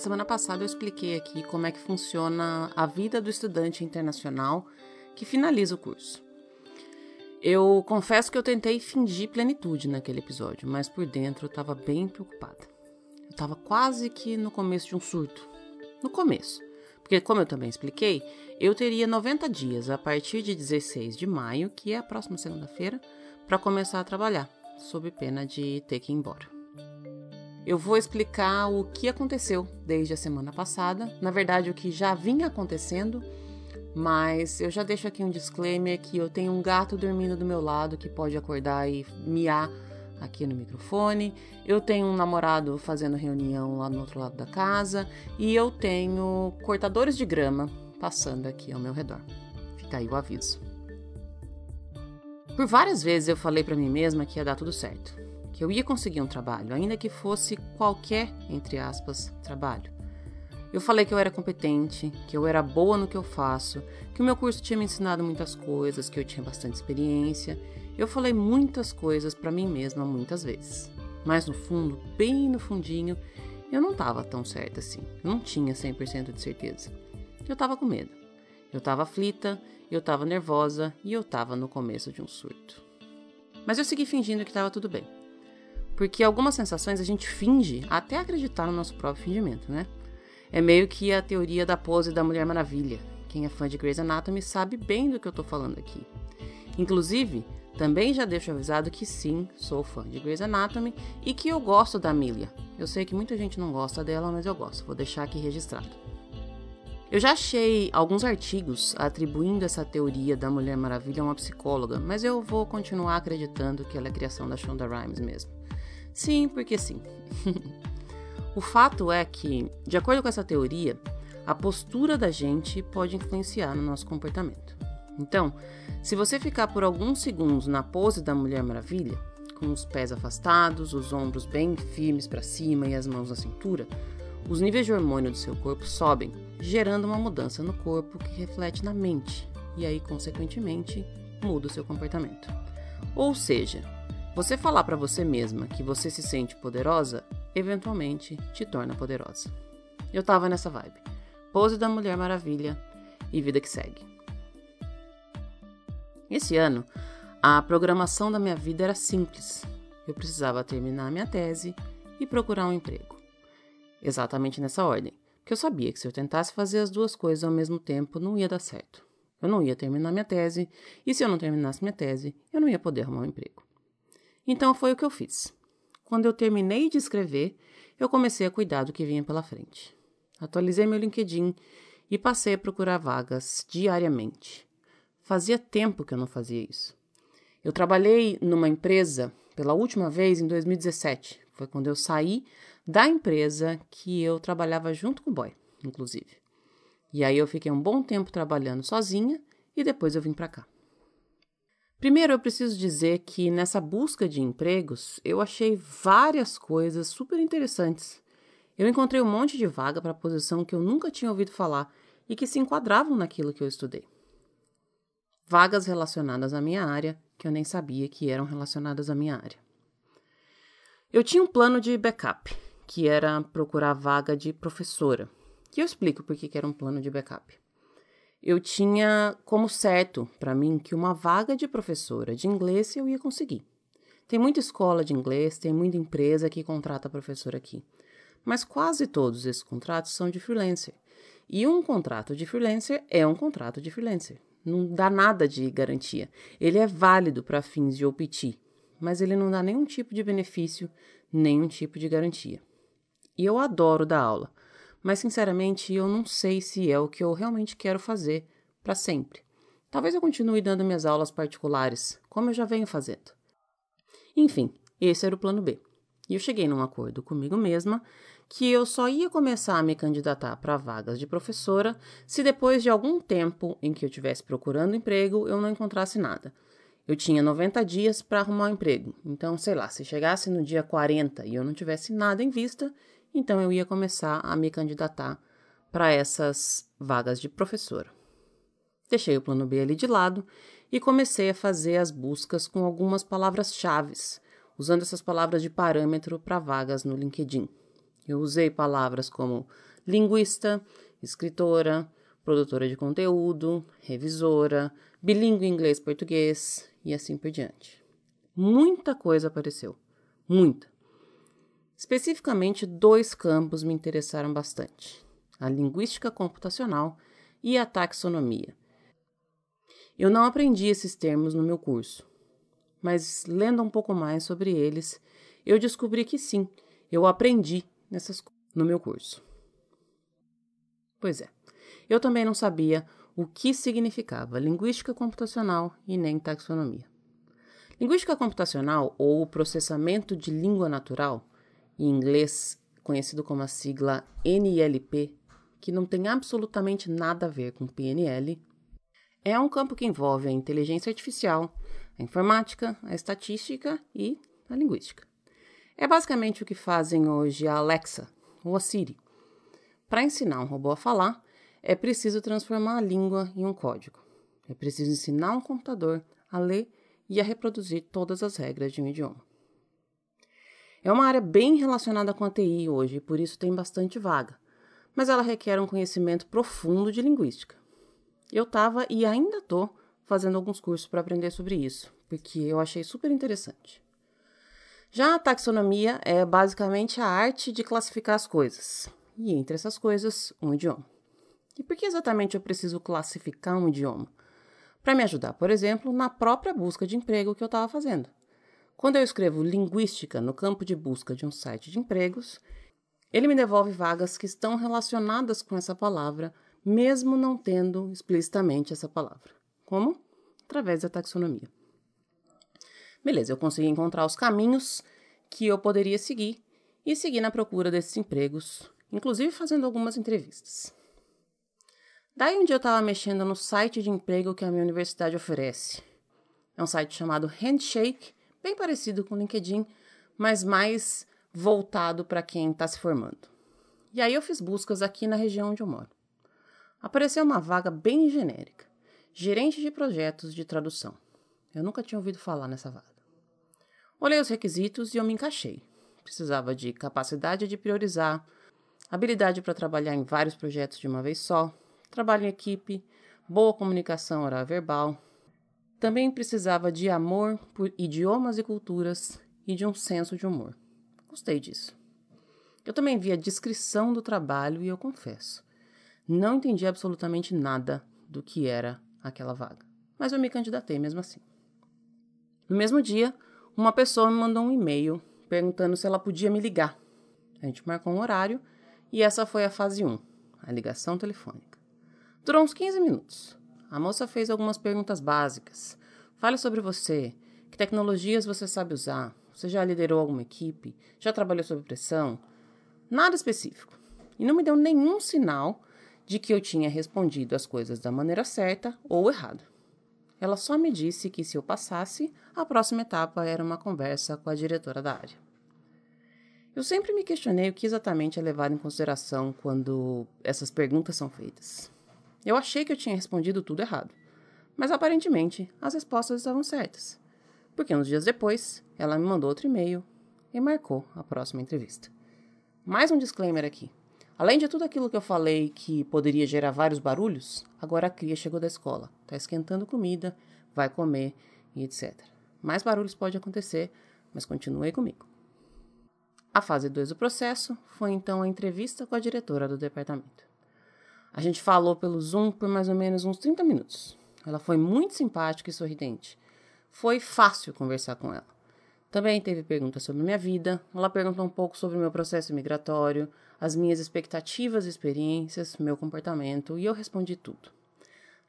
semana passada eu expliquei aqui como é que funciona a vida do estudante internacional que finaliza o curso. Eu confesso que eu tentei fingir plenitude naquele episódio, mas por dentro eu estava bem preocupada. Eu estava quase que no começo de um surto. No começo. Porque, como eu também expliquei, eu teria 90 dias a partir de 16 de maio, que é a próxima segunda-feira, para começar a trabalhar, sob pena de ter que ir embora. Eu vou explicar o que aconteceu desde a semana passada, na verdade, o que já vinha acontecendo, mas eu já deixo aqui um disclaimer que eu tenho um gato dormindo do meu lado que pode acordar e miar aqui no microfone. Eu tenho um namorado fazendo reunião lá no outro lado da casa e eu tenho cortadores de grama passando aqui ao meu redor. Fica aí o aviso. Por várias vezes eu falei para mim mesma que ia dar tudo certo, que eu ia conseguir um trabalho, ainda que fosse qualquer, entre aspas, trabalho. Eu falei que eu era competente, que eu era boa no que eu faço, que o meu curso tinha me ensinado muitas coisas, que eu tinha bastante experiência eu falei muitas coisas para mim mesma muitas vezes, mas no fundo, bem no fundinho, eu não estava tão certa assim. Eu não tinha 100% de certeza. Eu estava com medo. Eu estava aflita, eu estava nervosa e eu estava no começo de um surto. Mas eu segui fingindo que estava tudo bem. Porque algumas sensações a gente finge até acreditar no nosso próprio fingimento, né? É meio que a teoria da pose da Mulher Maravilha. Quem é fã de Grey's Anatomy sabe bem do que eu tô falando aqui. Inclusive, também já deixo avisado que sim, sou fã de Grey's Anatomy e que eu gosto da Amelia. Eu sei que muita gente não gosta dela, mas eu gosto, vou deixar aqui registrado. Eu já achei alguns artigos atribuindo essa teoria da Mulher Maravilha a uma psicóloga, mas eu vou continuar acreditando que ela é criação da Shonda Rhimes mesmo. Sim, porque sim. o fato é que, de acordo com essa teoria, a postura da gente pode influenciar no nosso comportamento. Então, se você ficar por alguns segundos na pose da Mulher Maravilha, com os pés afastados, os ombros bem firmes para cima e as mãos na cintura, os níveis de hormônio do seu corpo sobem, gerando uma mudança no corpo que reflete na mente e aí, consequentemente, muda o seu comportamento. Ou seja, você falar para você mesma que você se sente poderosa, eventualmente te torna poderosa. Eu tava nessa vibe. Pose da Mulher Maravilha e vida que segue. Esse ano, a programação da minha vida era simples. Eu precisava terminar minha tese e procurar um emprego. Exatamente nessa ordem, porque eu sabia que se eu tentasse fazer as duas coisas ao mesmo tempo, não ia dar certo. Eu não ia terminar minha tese, e se eu não terminasse minha tese, eu não ia poder arrumar um emprego. Então foi o que eu fiz. Quando eu terminei de escrever, eu comecei a cuidar do que vinha pela frente. Atualizei meu LinkedIn e passei a procurar vagas diariamente. Fazia tempo que eu não fazia isso. Eu trabalhei numa empresa pela última vez em 2017. Foi quando eu saí da empresa que eu trabalhava junto com o boy, inclusive. E aí eu fiquei um bom tempo trabalhando sozinha e depois eu vim para cá. Primeiro, eu preciso dizer que nessa busca de empregos, eu achei várias coisas super interessantes. Eu encontrei um monte de vaga para posição que eu nunca tinha ouvido falar e que se enquadravam naquilo que eu estudei vagas relacionadas à minha área, que eu nem sabia que eram relacionadas à minha área. Eu tinha um plano de backup, que era procurar vaga de professora. E eu explico por que era um plano de backup. Eu tinha como certo para mim que uma vaga de professora de inglês eu ia conseguir. Tem muita escola de inglês, tem muita empresa que contrata professor aqui. Mas quase todos esses contratos são de freelancer. E um contrato de freelancer é um contrato de freelancer não dá nada de garantia. Ele é válido para fins de OPT, mas ele não dá nenhum tipo de benefício, nenhum tipo de garantia. E eu adoro dar aula, mas sinceramente eu não sei se é o que eu realmente quero fazer para sempre. Talvez eu continue dando minhas aulas particulares, como eu já venho fazendo. Enfim, esse era o plano B. E eu cheguei num acordo comigo mesma que eu só ia começar a me candidatar para vagas de professora se depois de algum tempo em que eu estivesse procurando emprego eu não encontrasse nada. Eu tinha 90 dias para arrumar um emprego, então sei lá, se chegasse no dia 40 e eu não tivesse nada em vista, então eu ia começar a me candidatar para essas vagas de professora. Deixei o plano B ali de lado e comecei a fazer as buscas com algumas palavras-chave, usando essas palavras de parâmetro para vagas no LinkedIn. Eu usei palavras como linguista, escritora, produtora de conteúdo, revisora, bilíngue inglês-português e assim por diante. Muita coisa apareceu, muita. Especificamente, dois campos me interessaram bastante: a linguística computacional e a taxonomia. Eu não aprendi esses termos no meu curso, mas lendo um pouco mais sobre eles, eu descobri que sim, eu aprendi nessas no meu curso. Pois é, eu também não sabia o que significava linguística computacional e nem taxonomia. Linguística computacional, ou processamento de língua natural, em inglês conhecido como a sigla NLP, que não tem absolutamente nada a ver com PNL, é um campo que envolve a inteligência artificial, a informática, a estatística e a linguística. É basicamente o que fazem hoje a Alexa ou a Siri. Para ensinar um robô a falar, é preciso transformar a língua em um código. É preciso ensinar um computador a ler e a reproduzir todas as regras de um idioma. É uma área bem relacionada com a TI hoje, e por isso tem bastante vaga, mas ela requer um conhecimento profundo de linguística. Eu estava e ainda estou fazendo alguns cursos para aprender sobre isso, porque eu achei super interessante. Já a taxonomia é basicamente a arte de classificar as coisas, e entre essas coisas, um idioma. E por que exatamente eu preciso classificar um idioma? Para me ajudar, por exemplo, na própria busca de emprego que eu estava fazendo. Quando eu escrevo linguística no campo de busca de um site de empregos, ele me devolve vagas que estão relacionadas com essa palavra, mesmo não tendo explicitamente essa palavra. Como? Através da taxonomia. Beleza, eu consegui encontrar os caminhos que eu poderia seguir e seguir na procura desses empregos, inclusive fazendo algumas entrevistas. Daí um dia eu estava mexendo no site de emprego que a minha universidade oferece. É um site chamado Handshake, bem parecido com o LinkedIn, mas mais voltado para quem está se formando. E aí eu fiz buscas aqui na região onde eu moro. Apareceu uma vaga bem genérica, gerente de projetos de tradução. Eu nunca tinha ouvido falar nessa vaga. Olhei os requisitos e eu me encaixei. Precisava de capacidade de priorizar, habilidade para trabalhar em vários projetos de uma vez só, trabalho em equipe, boa comunicação oral verbal. Também precisava de amor por idiomas e culturas e de um senso de humor. Gostei disso. Eu também vi a descrição do trabalho e eu confesso, não entendi absolutamente nada do que era aquela vaga, mas eu me candidatei mesmo assim. No mesmo dia, uma pessoa me mandou um e-mail perguntando se ela podia me ligar. A gente marcou um horário e essa foi a fase 1, a ligação telefônica. Durou uns 15 minutos. A moça fez algumas perguntas básicas. Fale sobre você. Que tecnologias você sabe usar? Você já liderou alguma equipe? Já trabalhou sob pressão? Nada específico. E não me deu nenhum sinal de que eu tinha respondido as coisas da maneira certa ou errada. Ela só me disse que se eu passasse, a próxima etapa era uma conversa com a diretora da área. Eu sempre me questionei o que exatamente é levado em consideração quando essas perguntas são feitas. Eu achei que eu tinha respondido tudo errado, mas aparentemente as respostas estavam certas, porque uns dias depois ela me mandou outro e-mail e marcou a próxima entrevista. Mais um disclaimer aqui. Além de tudo aquilo que eu falei que poderia gerar vários barulhos, agora a cria chegou da escola, está esquentando comida, vai comer e etc. Mais barulhos pode acontecer, mas continue comigo. A fase 2 do processo foi então a entrevista com a diretora do departamento. A gente falou pelo Zoom por mais ou menos uns 30 minutos. Ela foi muito simpática e sorridente. Foi fácil conversar com ela. Também teve perguntas sobre minha vida. Ela perguntou um pouco sobre o meu processo migratório, as minhas expectativas e experiências, meu comportamento, e eu respondi tudo.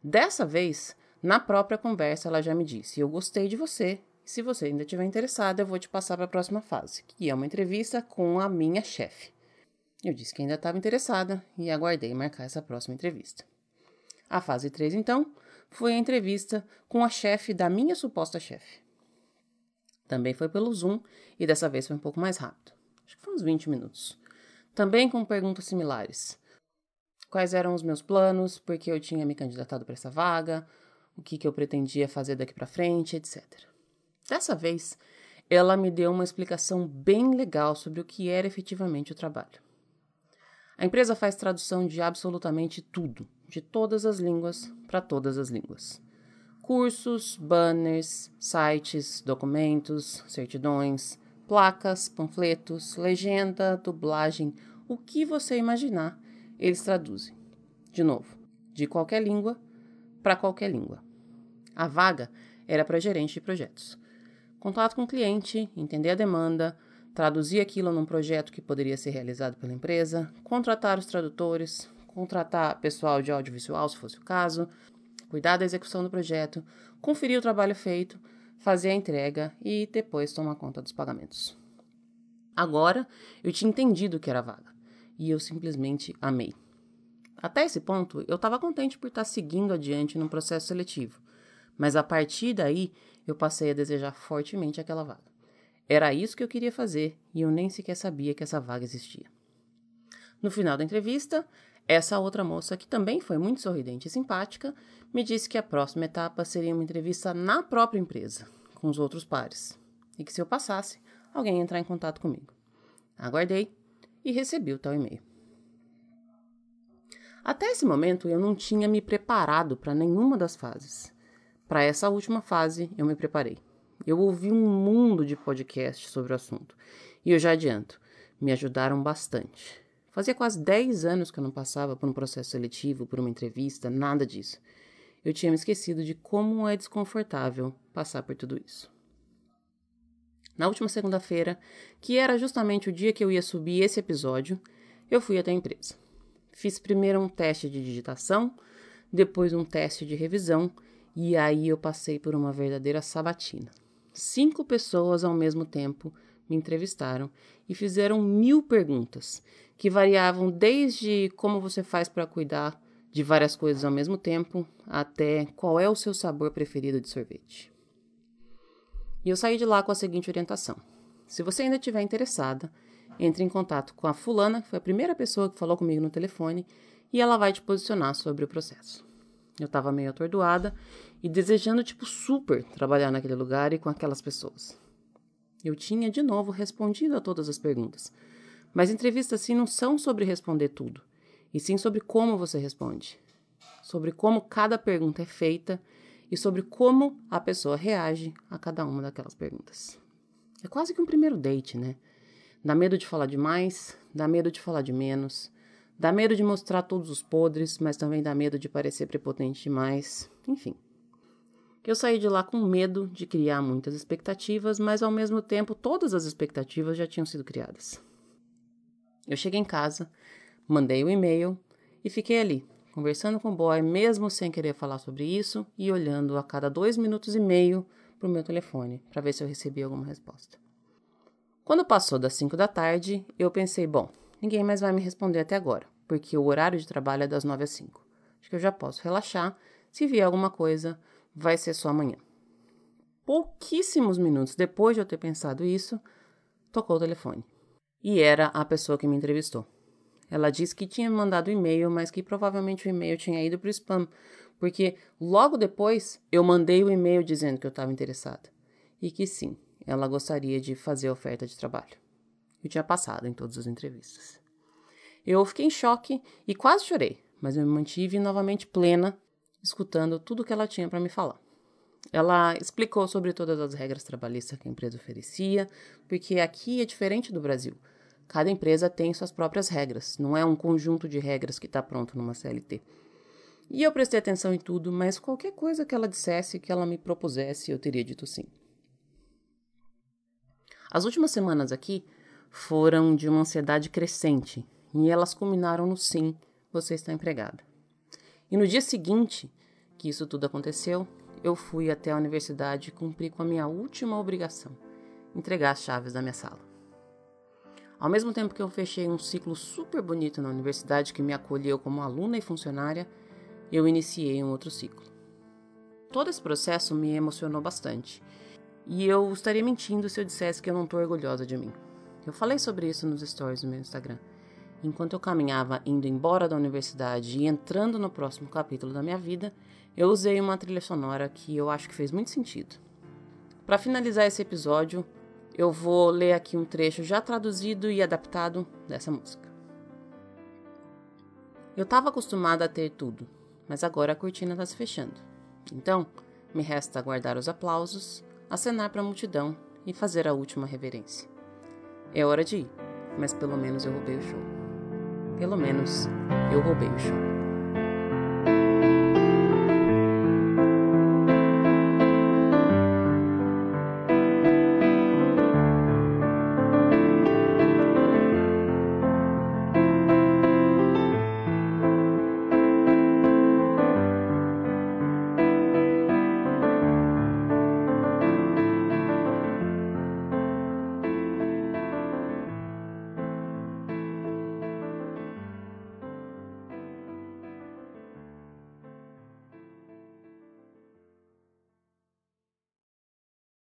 Dessa vez, na própria conversa, ela já me disse: Eu gostei de você. Se você ainda estiver interessada, eu vou te passar para a próxima fase, que é uma entrevista com a minha chefe. Eu disse que ainda estava interessada e aguardei marcar essa próxima entrevista. A fase 3, então, foi a entrevista com a chefe da minha suposta chefe. Também foi pelo Zoom e dessa vez foi um pouco mais rápido. Acho que foi uns 20 minutos. Também com perguntas similares. Quais eram os meus planos, por que eu tinha me candidatado para essa vaga, o que, que eu pretendia fazer daqui para frente, etc. Dessa vez, ela me deu uma explicação bem legal sobre o que era efetivamente o trabalho. A empresa faz tradução de absolutamente tudo, de todas as línguas para todas as línguas. Cursos, banners, sites, documentos, certidões, placas, panfletos, legenda, dublagem, o que você imaginar, eles traduzem. De novo, de qualquer língua para qualquer língua. A vaga era para gerente de projetos. Contato com o cliente, entender a demanda, traduzir aquilo num projeto que poderia ser realizado pela empresa, contratar os tradutores, contratar pessoal de audiovisual, se fosse o caso, cuidar da execução do projeto, conferir o trabalho feito, fazer a entrega e depois tomar conta dos pagamentos. Agora eu tinha entendido que era vaga e eu simplesmente amei. Até esse ponto, eu estava contente por estar seguindo adiante no processo seletivo, mas a partir daí eu passei a desejar fortemente aquela vaga. Era isso que eu queria fazer e eu nem sequer sabia que essa vaga existia. No final da entrevista, essa outra moça, que também foi muito sorridente e simpática, me disse que a próxima etapa seria uma entrevista na própria empresa, com os outros pares, e que se eu passasse, alguém ia entrar em contato comigo. Aguardei e recebi o tal e-mail. Até esse momento, eu não tinha me preparado para nenhuma das fases. Para essa última fase, eu me preparei. Eu ouvi um mundo de podcasts sobre o assunto. E eu já adianto, me ajudaram bastante. Fazia quase 10 anos que eu não passava por um processo seletivo, por uma entrevista, nada disso. Eu tinha me esquecido de como é desconfortável passar por tudo isso. Na última segunda-feira, que era justamente o dia que eu ia subir esse episódio, eu fui até a empresa. Fiz primeiro um teste de digitação, depois um teste de revisão, e aí eu passei por uma verdadeira sabatina. Cinco pessoas ao mesmo tempo me entrevistaram e fizeram mil perguntas, que variavam desde como você faz para cuidar de várias coisas ao mesmo tempo, até qual é o seu sabor preferido de sorvete. E eu saí de lá com a seguinte orientação: se você ainda estiver interessada, entre em contato com a fulana, que foi a primeira pessoa que falou comigo no telefone, e ela vai te posicionar sobre o processo. Eu estava meio atordoada e desejando, tipo, super trabalhar naquele lugar e com aquelas pessoas. Eu tinha, de novo, respondido a todas as perguntas. Mas entrevistas assim não são sobre responder tudo, e sim sobre como você responde, sobre como cada pergunta é feita e sobre como a pessoa reage a cada uma daquelas perguntas. É quase que um primeiro date, né? Dá medo de falar demais, dá medo de falar de menos, dá medo de mostrar todos os podres, mas também dá medo de parecer prepotente demais, enfim. Eu saí de lá com medo de criar muitas expectativas, mas ao mesmo tempo todas as expectativas já tinham sido criadas. Eu cheguei em casa, mandei o um e-mail e fiquei ali, conversando com o boy, mesmo sem querer falar sobre isso, e olhando a cada dois minutos e meio para o meu telefone para ver se eu recebia alguma resposta. Quando passou das cinco da tarde, eu pensei: bom, ninguém mais vai me responder até agora, porque o horário de trabalho é das nove às cinco. Acho que eu já posso relaxar. Se vier alguma coisa, vai ser só amanhã. Pouquíssimos minutos depois de eu ter pensado isso, tocou o telefone. E era a pessoa que me entrevistou. Ela disse que tinha mandado e-mail, mas que provavelmente o e-mail tinha ido para o spam, porque logo depois eu mandei o e-mail dizendo que eu estava interessada. E que sim, ela gostaria de fazer oferta de trabalho. Eu tinha passado em todas as entrevistas. Eu fiquei em choque e quase chorei, mas eu me mantive novamente plena escutando tudo que ela tinha para me falar. Ela explicou sobre todas as regras trabalhistas que a empresa oferecia, porque aqui é diferente do Brasil. Cada empresa tem suas próprias regras, não é um conjunto de regras que está pronto numa CLT. E eu prestei atenção em tudo, mas qualquer coisa que ela dissesse, que ela me propusesse, eu teria dito sim. As últimas semanas aqui foram de uma ansiedade crescente e elas culminaram no sim, você está empregado. E no dia seguinte que isso tudo aconteceu, eu fui até a universidade e cumpri com a minha última obrigação: entregar as chaves da minha sala. Ao mesmo tempo que eu fechei um ciclo super bonito na universidade que me acolheu como aluna e funcionária, eu iniciei um outro ciclo. Todo esse processo me emocionou bastante, e eu estaria mentindo se eu dissesse que eu não estou orgulhosa de mim. Eu falei sobre isso nos stories do meu Instagram. Enquanto eu caminhava indo embora da universidade e entrando no próximo capítulo da minha vida, eu usei uma trilha sonora que eu acho que fez muito sentido. Para finalizar esse episódio, eu vou ler aqui um trecho já traduzido e adaptado dessa música. Eu estava acostumada a ter tudo, mas agora a cortina está se fechando. Então, me resta aguardar os aplausos, acenar para a multidão e fazer a última reverência. É hora de ir, mas pelo menos eu roubei o show. Pelo menos eu roubei o show.